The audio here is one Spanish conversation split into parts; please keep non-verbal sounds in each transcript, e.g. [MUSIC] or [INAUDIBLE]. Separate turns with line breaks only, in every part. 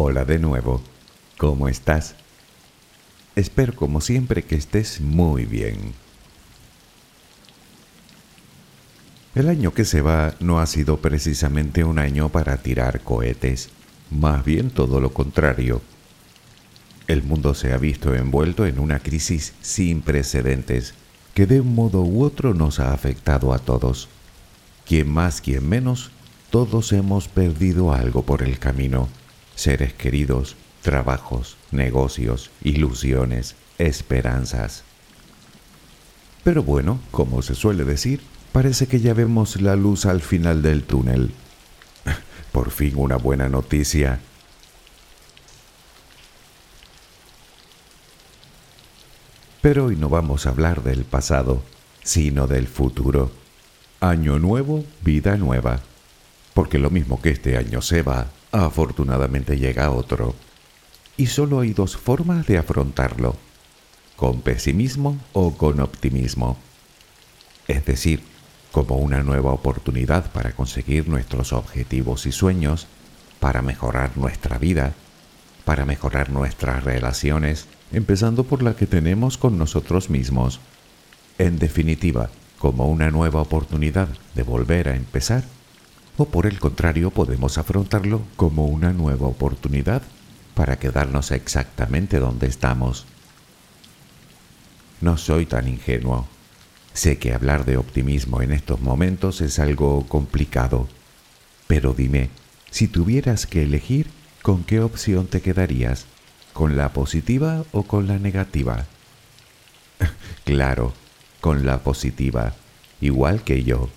Hola de nuevo. ¿Cómo estás? Espero como siempre que estés muy bien. El año que se va no ha sido precisamente un año para tirar cohetes, más bien todo lo contrario. El mundo se ha visto envuelto en una crisis sin precedentes que de un modo u otro nos ha afectado a todos. Quien más, quien menos, todos hemos perdido algo por el camino. Seres queridos, trabajos, negocios, ilusiones, esperanzas. Pero bueno, como se suele decir, parece que ya vemos la luz al final del túnel. [LAUGHS] Por fin una buena noticia. Pero hoy no vamos a hablar del pasado, sino del futuro. Año nuevo, vida nueva. Porque lo mismo que este año se va, afortunadamente llega otro. Y solo hay dos formas de afrontarlo, con pesimismo o con optimismo. Es decir, como una nueva oportunidad para conseguir nuestros objetivos y sueños, para mejorar nuestra vida, para mejorar nuestras relaciones, empezando por la que tenemos con nosotros mismos. En definitiva, como una nueva oportunidad de volver a empezar, o por el contrario podemos afrontarlo como una nueva oportunidad para quedarnos exactamente donde estamos. No soy tan ingenuo. Sé que hablar de optimismo en estos momentos es algo complicado, pero dime, si tuvieras que elegir, ¿con qué opción te quedarías? ¿Con la positiva o con la negativa? [LAUGHS] claro, con la positiva, igual que yo.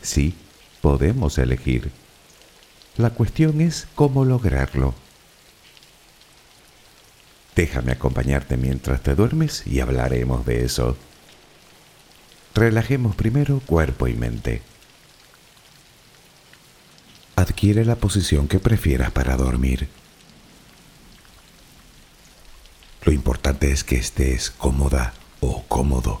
Sí, podemos elegir. La cuestión es cómo lograrlo. Déjame acompañarte mientras te duermes y hablaremos de eso. Relajemos primero cuerpo y mente. Adquiere la posición que prefieras para dormir. Lo importante es que estés cómoda o cómodo.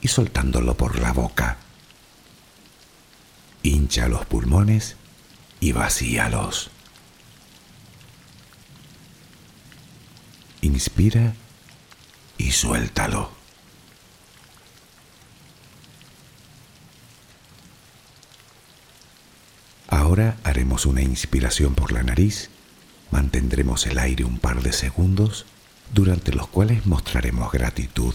y soltándolo por la boca. Hincha los pulmones y vacíalos. Inspira y suéltalo. Ahora haremos una inspiración por la nariz Mantendremos el aire un par de segundos durante los cuales mostraremos gratitud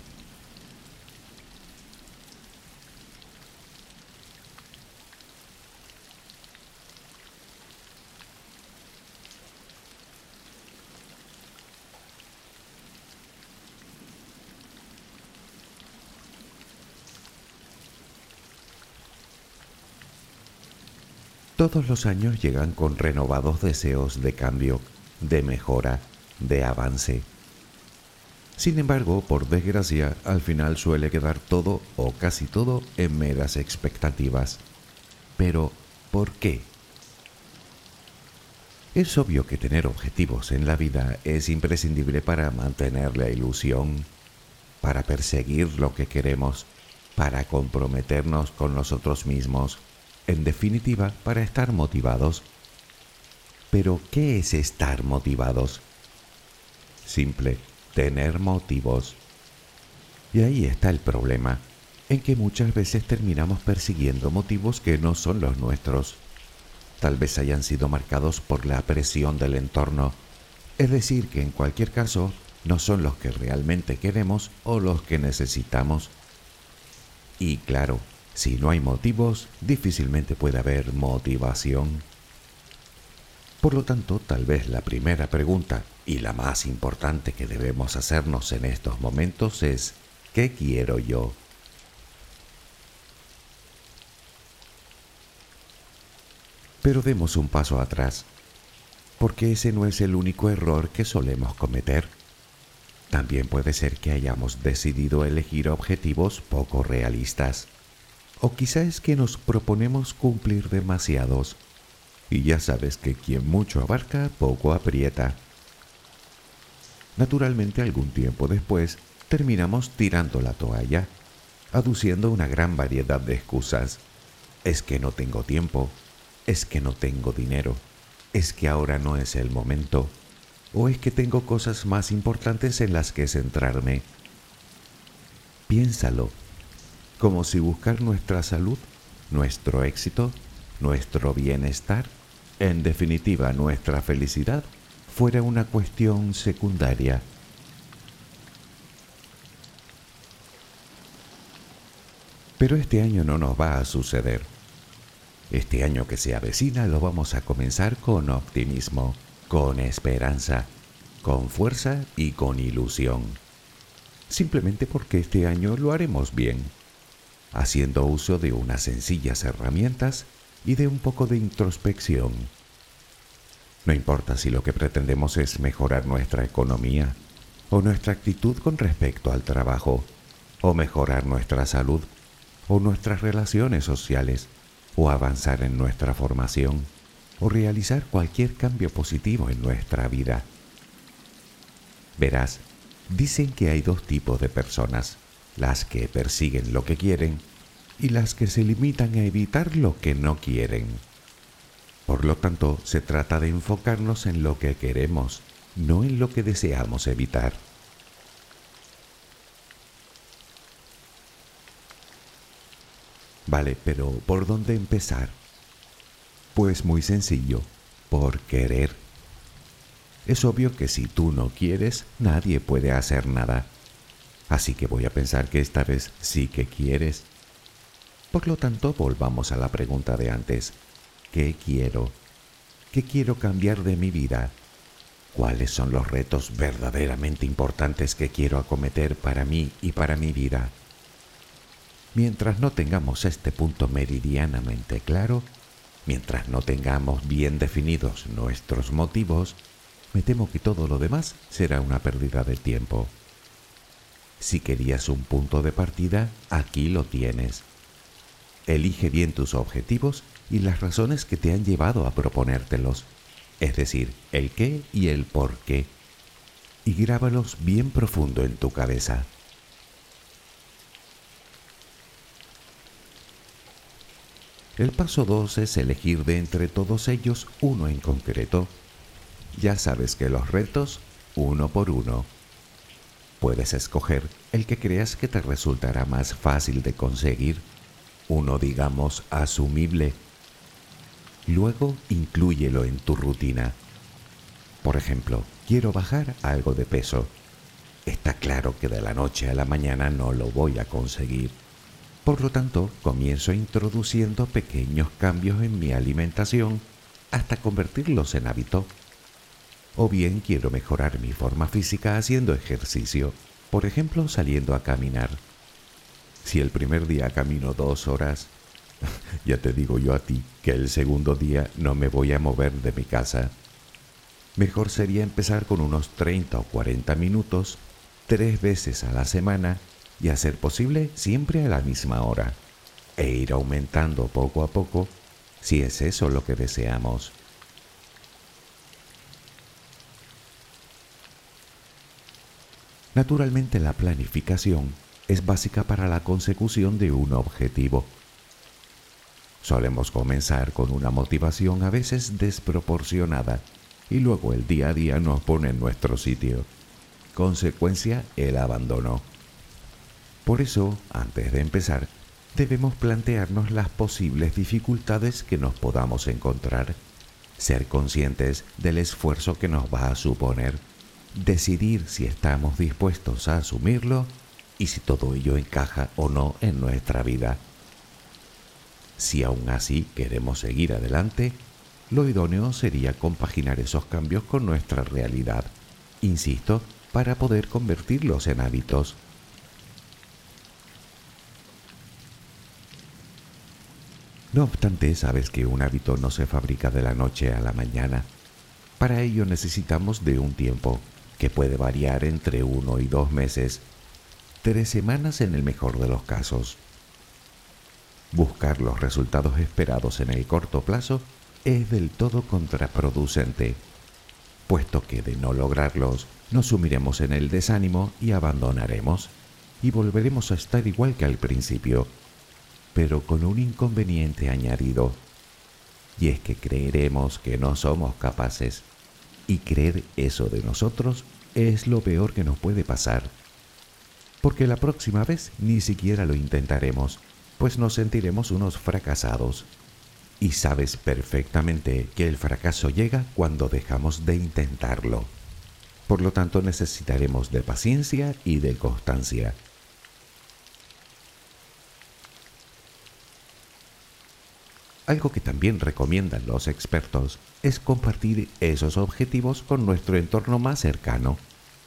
Todos los años llegan con renovados deseos de cambio, de mejora, de avance. Sin embargo, por desgracia, al final suele quedar todo o casi todo en meras expectativas. Pero, ¿por qué? Es obvio que tener objetivos en la vida es imprescindible para mantener la ilusión, para perseguir lo que queremos, para comprometernos con nosotros mismos, en definitiva, para estar motivados. Pero, ¿qué es estar motivados? Simple, tener motivos. Y ahí está el problema, en que muchas veces terminamos persiguiendo motivos que no son los nuestros. Tal vez hayan sido marcados por la presión del entorno, es decir, que en cualquier caso no son los que realmente queremos o los que necesitamos. Y claro, si no hay motivos, difícilmente puede haber motivación. Por lo tanto, tal vez la primera pregunta y la más importante que debemos hacernos en estos momentos es, ¿qué quiero yo? Pero demos un paso atrás, porque ese no es el único error que solemos cometer. También puede ser que hayamos decidido elegir objetivos poco realistas, o quizá es que nos proponemos cumplir demasiados y ya sabes que quien mucho abarca, poco aprieta. Naturalmente algún tiempo después terminamos tirando la toalla, aduciendo una gran variedad de excusas. Es que no tengo tiempo, es que no tengo dinero, es que ahora no es el momento, o es que tengo cosas más importantes en las que centrarme. Piénsalo, como si buscar nuestra salud, nuestro éxito, nuestro bienestar en definitiva nuestra felicidad, fuera una cuestión secundaria. Pero este año no nos va a suceder. Este año que se avecina lo vamos a comenzar con optimismo, con esperanza, con fuerza y con ilusión. Simplemente porque este año lo haremos bien, haciendo uso de unas sencillas herramientas y de un poco de introspección. No importa si lo que pretendemos es mejorar nuestra economía, o nuestra actitud con respecto al trabajo, o mejorar nuestra salud, o nuestras relaciones sociales, o avanzar en nuestra formación, o realizar cualquier cambio positivo en nuestra vida. Verás, dicen que hay dos tipos de personas, las que persiguen lo que quieren y las que se limitan a evitar lo que no quieren. Por lo tanto, se trata de enfocarnos en lo que queremos, no en lo que deseamos evitar. Vale, pero ¿por dónde empezar? Pues muy sencillo, por querer. Es obvio que si tú no quieres, nadie puede hacer nada. Así que voy a pensar que esta vez sí que quieres. Por lo tanto, volvamos a la pregunta de antes. ¿Qué quiero? ¿Qué quiero cambiar de mi vida? ¿Cuáles son los retos verdaderamente importantes que quiero acometer para mí y para mi vida? Mientras no tengamos este punto meridianamente claro, mientras no tengamos bien definidos nuestros motivos, me temo que todo lo demás será una pérdida de tiempo. Si querías un punto de partida, aquí lo tienes. Elige bien tus objetivos y las razones que te han llevado a proponértelos, es decir, el qué y el por qué, y grábalos bien profundo en tu cabeza. El paso 2 es elegir de entre todos ellos uno en concreto. Ya sabes que los retos, uno por uno. Puedes escoger el que creas que te resultará más fácil de conseguir, uno digamos asumible. Luego inclúyelo en tu rutina. Por ejemplo, quiero bajar algo de peso. Está claro que de la noche a la mañana no lo voy a conseguir por lo tanto, comienzo introduciendo pequeños cambios en mi alimentación hasta convertirlos en hábito. O bien quiero mejorar mi forma física haciendo ejercicio, por ejemplo saliendo a caminar. Si el primer día camino dos horas, [LAUGHS] ya te digo yo a ti que el segundo día no me voy a mover de mi casa. Mejor sería empezar con unos 30 o 40 minutos, tres veces a la semana y a ser posible siempre a la misma hora, e ir aumentando poco a poco si es eso lo que deseamos. Naturalmente la planificación es básica para la consecución de un objetivo. Solemos comenzar con una motivación a veces desproporcionada y luego el día a día nos pone en nuestro sitio. Consecuencia, el abandono. Por eso, antes de empezar, debemos plantearnos las posibles dificultades que nos podamos encontrar, ser conscientes del esfuerzo que nos va a suponer, decidir si estamos dispuestos a asumirlo y si todo ello encaja o no en nuestra vida. Si aún así queremos seguir adelante, lo idóneo sería compaginar esos cambios con nuestra realidad, insisto, para poder convertirlos en hábitos. No obstante, sabes que un hábito no se fabrica de la noche a la mañana. Para ello necesitamos de un tiempo que puede variar entre uno y dos meses, tres semanas en el mejor de los casos. Buscar los resultados esperados en el corto plazo es del todo contraproducente, puesto que de no lograrlos nos sumiremos en el desánimo y abandonaremos, y volveremos a estar igual que al principio pero con un inconveniente añadido, y es que creeremos que no somos capaces, y creer eso de nosotros es lo peor que nos puede pasar, porque la próxima vez ni siquiera lo intentaremos, pues nos sentiremos unos fracasados. Y sabes perfectamente que el fracaso llega cuando dejamos de intentarlo. Por lo tanto necesitaremos de paciencia y de constancia. Algo que también recomiendan los expertos es compartir esos objetivos con nuestro entorno más cercano,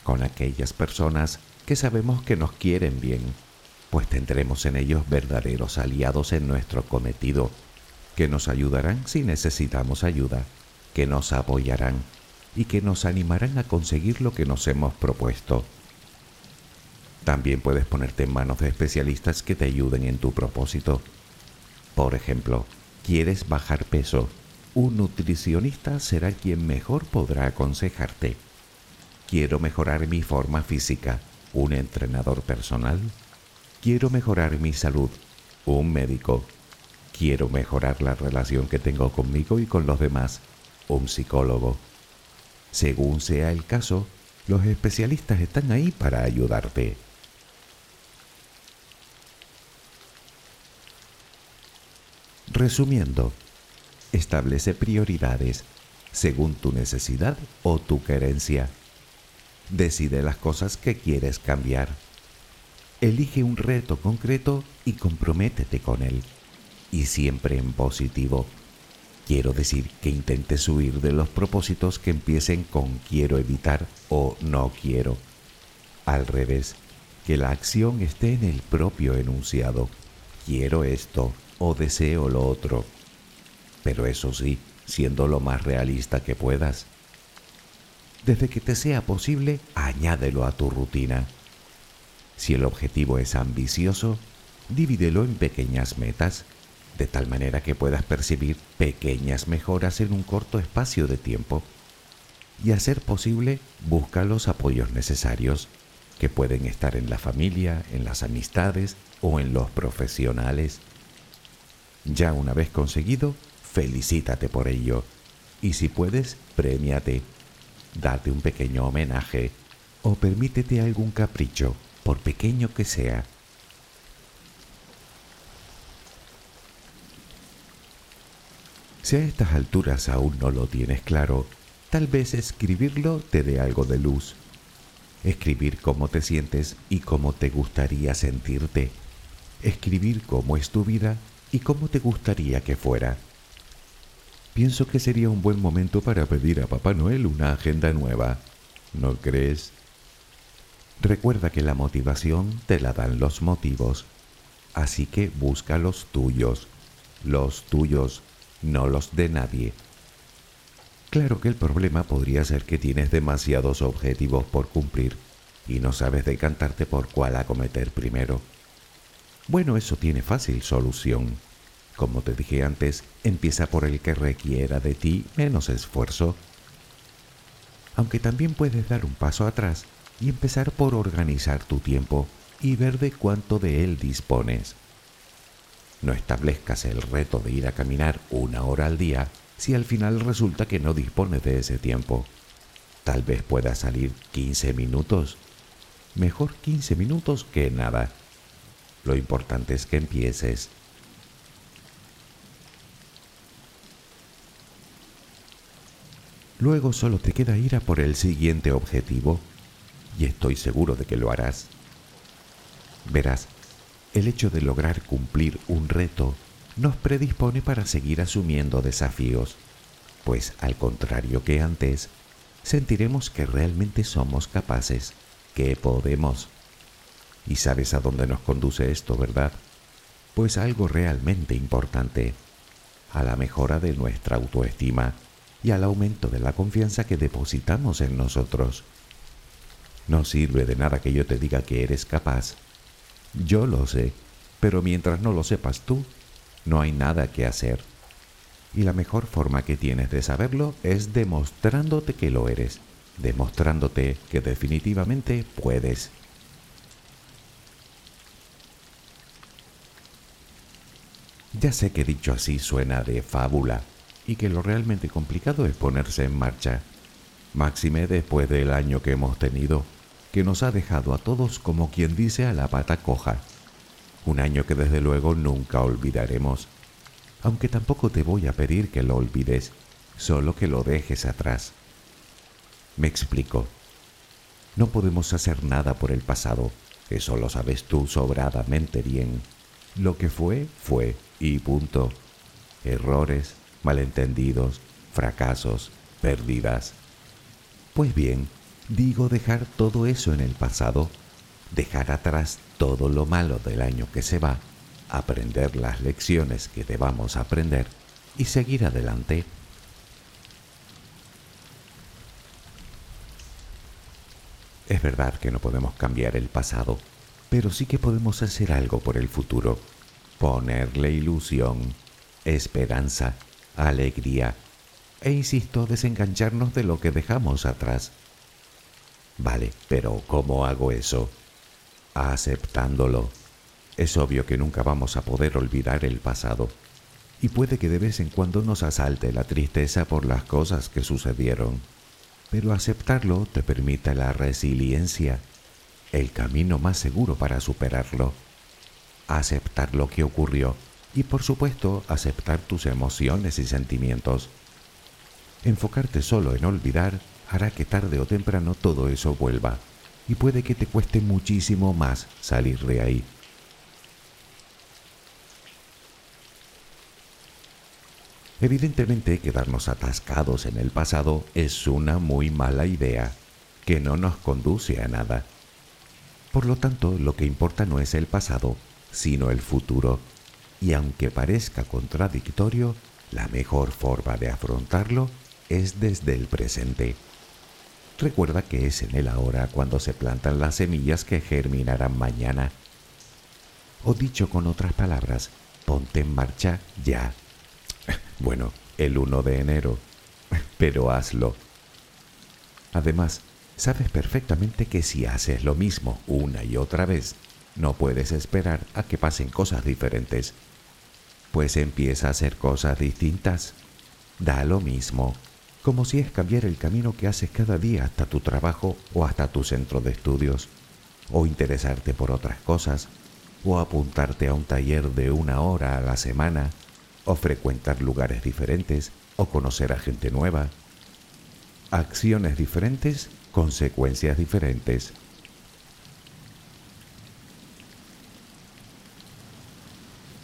con aquellas personas que sabemos que nos quieren bien, pues tendremos en ellos verdaderos aliados en nuestro cometido, que nos ayudarán si necesitamos ayuda, que nos apoyarán y que nos animarán a conseguir lo que nos hemos propuesto. También puedes ponerte en manos de especialistas que te ayuden en tu propósito. Por ejemplo, ¿Quieres bajar peso? Un nutricionista será quien mejor podrá aconsejarte. Quiero mejorar mi forma física, un entrenador personal. Quiero mejorar mi salud, un médico. Quiero mejorar la relación que tengo conmigo y con los demás, un psicólogo. Según sea el caso, los especialistas están ahí para ayudarte. Resumiendo, establece prioridades según tu necesidad o tu querencia. Decide las cosas que quieres cambiar. Elige un reto concreto y comprométete con él. Y siempre en positivo. Quiero decir que intentes huir de los propósitos que empiecen con quiero evitar o no quiero. Al revés, que la acción esté en el propio enunciado. Quiero esto o deseo lo otro. Pero eso sí, siendo lo más realista que puedas. Desde que te sea posible, añádelo a tu rutina. Si el objetivo es ambicioso, divídelo en pequeñas metas, de tal manera que puedas percibir pequeñas mejoras en un corto espacio de tiempo. Y a ser posible, busca los apoyos necesarios, que pueden estar en la familia, en las amistades o en los profesionales. Ya una vez conseguido, felicítate por ello. Y si puedes, premiate. Date un pequeño homenaje o permítete algún capricho, por pequeño que sea. Si a estas alturas aún no lo tienes claro, tal vez escribirlo te dé algo de luz. Escribir cómo te sientes y cómo te gustaría sentirte. Escribir cómo es tu vida y cómo te gustaría que fuera pienso que sería un buen momento para pedir a Papá Noel una agenda nueva. ¿No crees? Recuerda que la motivación te la dan los motivos, así que busca los tuyos, los tuyos, no los de nadie. Claro que el problema podría ser que tienes demasiados objetivos por cumplir y no sabes decantarte por cuál acometer primero. Bueno, eso tiene fácil solución. Como te dije antes, empieza por el que requiera de ti menos esfuerzo. Aunque también puedes dar un paso atrás y empezar por organizar tu tiempo y ver de cuánto de él dispones. No establezcas el reto de ir a caminar una hora al día si al final resulta que no dispones de ese tiempo. Tal vez pueda salir 15 minutos. Mejor 15 minutos que nada. Lo importante es que empieces. Luego solo te queda ir a por el siguiente objetivo y estoy seguro de que lo harás. Verás, el hecho de lograr cumplir un reto nos predispone para seguir asumiendo desafíos, pues al contrario que antes, sentiremos que realmente somos capaces, que podemos. Y sabes a dónde nos conduce esto, ¿verdad? Pues algo realmente importante, a la mejora de nuestra autoestima y al aumento de la confianza que depositamos en nosotros. No sirve de nada que yo te diga que eres capaz. Yo lo sé, pero mientras no lo sepas tú, no hay nada que hacer. Y la mejor forma que tienes de saberlo es demostrándote que lo eres, demostrándote que definitivamente puedes. Ya sé que dicho así suena de fábula, y que lo realmente complicado es ponerse en marcha. Máxime después del año que hemos tenido, que nos ha dejado a todos como quien dice a la pata coja. Un año que desde luego nunca olvidaremos, aunque tampoco te voy a pedir que lo olvides, solo que lo dejes atrás. Me explico. No podemos hacer nada por el pasado, eso lo sabes tú sobradamente bien. Lo que fue, fue, y punto. Errores, malentendidos, fracasos, pérdidas. Pues bien, digo dejar todo eso en el pasado, dejar atrás todo lo malo del año que se va, aprender las lecciones que debamos aprender y seguir adelante. Es verdad que no podemos cambiar el pasado, pero sí que podemos hacer algo por el futuro, ponerle ilusión, esperanza alegría e insisto desengancharnos de lo que dejamos atrás. Vale, pero ¿cómo hago eso? Aceptándolo. Es obvio que nunca vamos a poder olvidar el pasado. Y puede que de vez en cuando nos asalte la tristeza por las cosas que sucedieron. Pero aceptarlo te permite la resiliencia, el camino más seguro para superarlo. Aceptar lo que ocurrió y por supuesto aceptar tus emociones y sentimientos. Enfocarte solo en olvidar hará que tarde o temprano todo eso vuelva y puede que te cueste muchísimo más salir de ahí. Evidentemente quedarnos atascados en el pasado es una muy mala idea que no nos conduce a nada. Por lo tanto, lo que importa no es el pasado, sino el futuro. Y aunque parezca contradictorio, la mejor forma de afrontarlo es desde el presente. Recuerda que es en el ahora cuando se plantan las semillas que germinarán mañana. O dicho con otras palabras, ponte en marcha ya. Bueno, el 1 de enero, pero hazlo. Además, sabes perfectamente que si haces lo mismo una y otra vez, no puedes esperar a que pasen cosas diferentes. Pues empieza a hacer cosas distintas. Da lo mismo como si es cambiar el camino que haces cada día hasta tu trabajo o hasta tu centro de estudios, o interesarte por otras cosas, o apuntarte a un taller de una hora a la semana, o frecuentar lugares diferentes, o conocer a gente nueva. Acciones diferentes, consecuencias diferentes.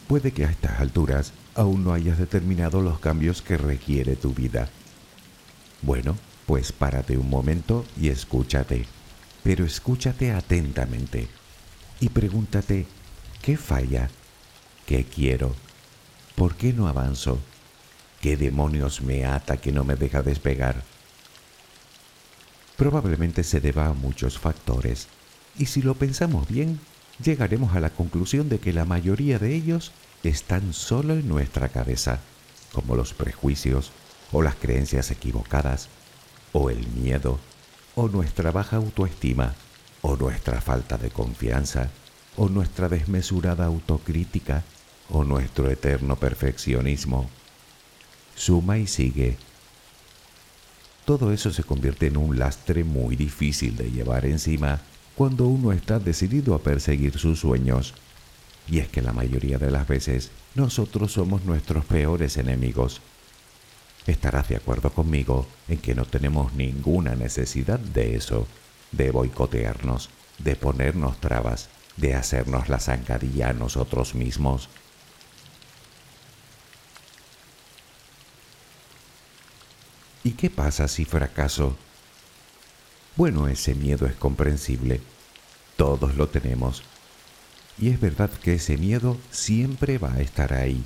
Puede que a estas alturas aún no hayas determinado los cambios que requiere tu vida bueno, pues párate un momento y escúchate, pero escúchate atentamente y pregúntate, ¿qué falla? ¿Qué quiero? ¿Por qué no avanzo? ¿Qué demonios me ata que no me deja despegar? Probablemente se deba a muchos factores, y si lo pensamos bien, llegaremos a la conclusión de que la mayoría de ellos están solo en nuestra cabeza, como los prejuicios, o las creencias equivocadas, o el miedo, o nuestra baja autoestima, o nuestra falta de confianza, o nuestra desmesurada autocrítica, o nuestro eterno perfeccionismo. Suma y sigue. Todo eso se convierte en un lastre muy difícil de llevar encima cuando uno está decidido a perseguir sus sueños. Y es que la mayoría de las veces nosotros somos nuestros peores enemigos estarás de acuerdo conmigo en que no tenemos ninguna necesidad de eso, de boicotearnos, de ponernos trabas, de hacernos la zancadilla a nosotros mismos. ¿Y qué pasa si fracaso? Bueno, ese miedo es comprensible. Todos lo tenemos. Y es verdad que ese miedo siempre va a estar ahí.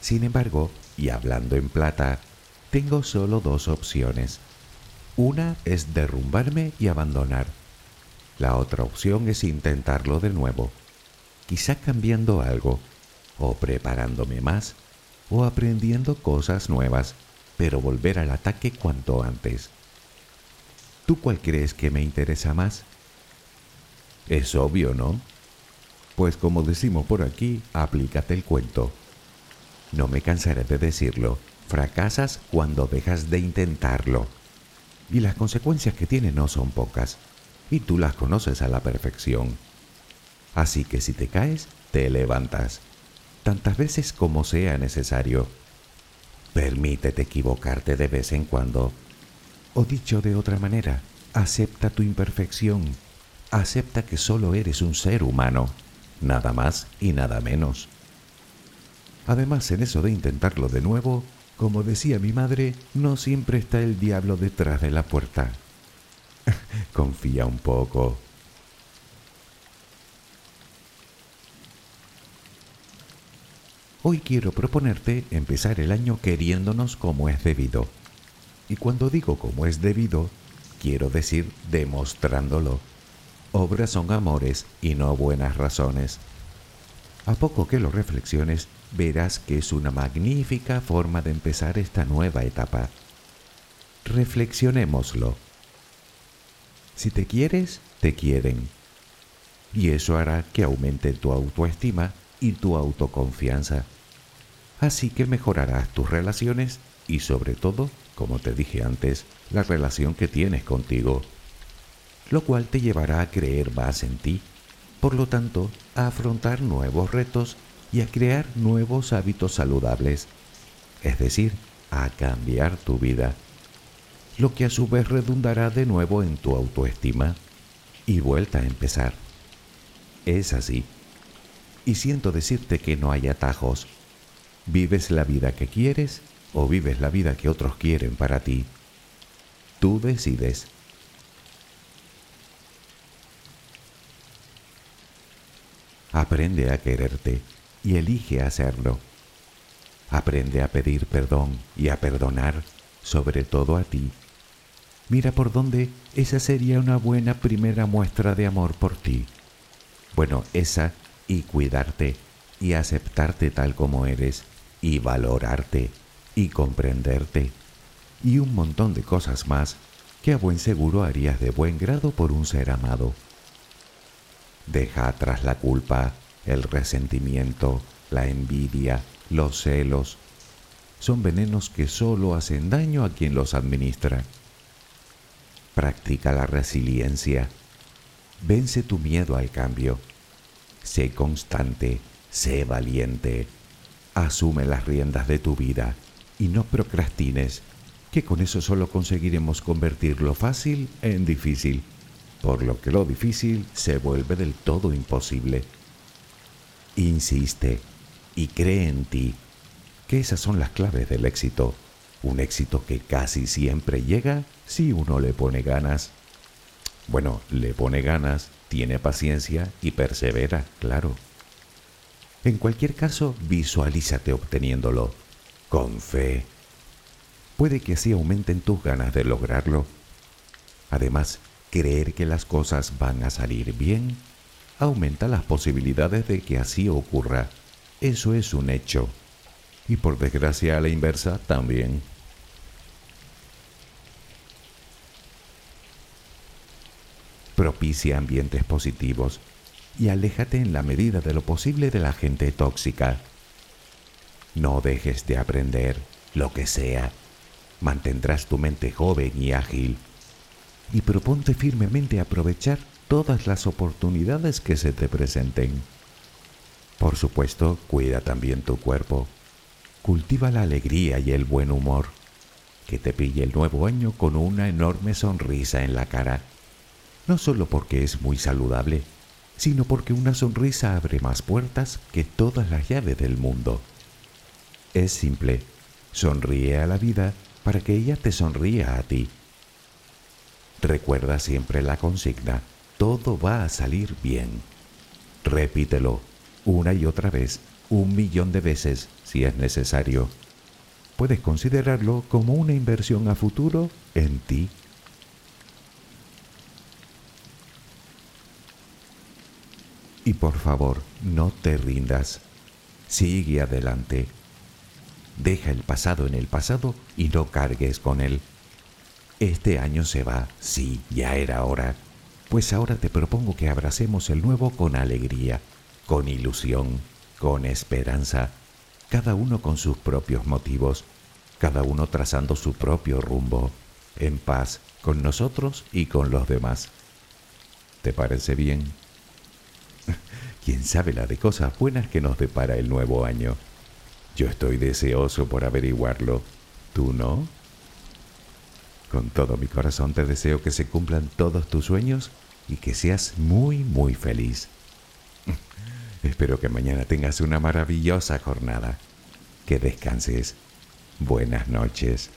Sin embargo, y hablando en plata, tengo solo dos opciones. Una es derrumbarme y abandonar. La otra opción es intentarlo de nuevo, quizá cambiando algo, o preparándome más, o aprendiendo cosas nuevas, pero volver al ataque cuanto antes. ¿Tú cuál crees que me interesa más? Es obvio, ¿no? Pues como decimos por aquí, aplícate el cuento. No me cansaré de decirlo Fracasas cuando dejas de intentarlo. Y las consecuencias que tiene no son pocas. Y tú las conoces a la perfección. Así que si te caes, te levantas. Tantas veces como sea necesario. Permítete equivocarte de vez en cuando. O dicho de otra manera, acepta tu imperfección. Acepta que solo eres un ser humano. Nada más y nada menos. Además, en eso de intentarlo de nuevo, como decía mi madre, no siempre está el diablo detrás de la puerta. [LAUGHS] Confía un poco. Hoy quiero proponerte empezar el año queriéndonos como es debido. Y cuando digo como es debido, quiero decir demostrándolo. Obras son amores y no buenas razones. A poco que lo reflexiones, verás que es una magnífica forma de empezar esta nueva etapa. Reflexionémoslo. Si te quieres, te quieren. Y eso hará que aumente tu autoestima y tu autoconfianza. Así que mejorarás tus relaciones y sobre todo, como te dije antes, la relación que tienes contigo, lo cual te llevará a creer más en ti, por lo tanto, a afrontar nuevos retos y a crear nuevos hábitos saludables, es decir, a cambiar tu vida, lo que a su vez redundará de nuevo en tu autoestima y vuelta a empezar. Es así. Y siento decirte que no hay atajos. Vives la vida que quieres o vives la vida que otros quieren para ti. Tú decides. Aprende a quererte y elige hacerlo. Aprende a pedir perdón y a perdonar, sobre todo a ti. Mira por dónde esa sería una buena primera muestra de amor por ti. Bueno, esa y cuidarte y aceptarte tal como eres y valorarte y comprenderte y un montón de cosas más que a buen seguro harías de buen grado por un ser amado. Deja atrás la culpa, el resentimiento, la envidia, los celos. Son venenos que solo hacen daño a quien los administra. Practica la resiliencia. Vence tu miedo al cambio. Sé constante, sé valiente. Asume las riendas de tu vida y no procrastines, que con eso solo conseguiremos convertir lo fácil en difícil, por lo que lo difícil se vuelve del todo imposible. Insiste y cree en ti, que esas son las claves del éxito, un éxito que casi siempre llega si uno le pone ganas. Bueno, le pone ganas, tiene paciencia y persevera, claro. En cualquier caso, visualízate obteniéndolo con fe. Puede que así aumenten tus ganas de lograrlo. Además, creer que las cosas van a salir bien aumenta las posibilidades de que así ocurra. Eso es un hecho. Y por desgracia a la inversa también. Propicia ambientes positivos y aléjate en la medida de lo posible de la gente tóxica. No dejes de aprender lo que sea. Mantendrás tu mente joven y ágil. Y proponte firmemente aprovechar todas las oportunidades que se te presenten. Por supuesto, cuida también tu cuerpo. Cultiva la alegría y el buen humor. Que te pille el nuevo año con una enorme sonrisa en la cara. No solo porque es muy saludable, sino porque una sonrisa abre más puertas que todas las llaves del mundo. Es simple. Sonríe a la vida para que ella te sonría a ti. Recuerda siempre la consigna, todo va a salir bien. Repítelo una y otra vez, un millón de veces si es necesario. Puedes considerarlo como una inversión a futuro en ti. Y por favor, no te rindas. Sigue adelante. Deja el pasado en el pasado y no cargues con él. Este año se va, sí, ya era hora. Pues ahora te propongo que abracemos el nuevo con alegría, con ilusión, con esperanza, cada uno con sus propios motivos, cada uno trazando su propio rumbo, en paz con nosotros y con los demás. ¿Te parece bien? ¿Quién sabe la de cosas buenas que nos depara el nuevo año? Yo estoy deseoso por averiguarlo. ¿Tú no? Con todo mi corazón te deseo que se cumplan todos tus sueños y que seas muy, muy feliz. [LAUGHS] Espero que mañana tengas una maravillosa jornada. Que descanses. Buenas noches.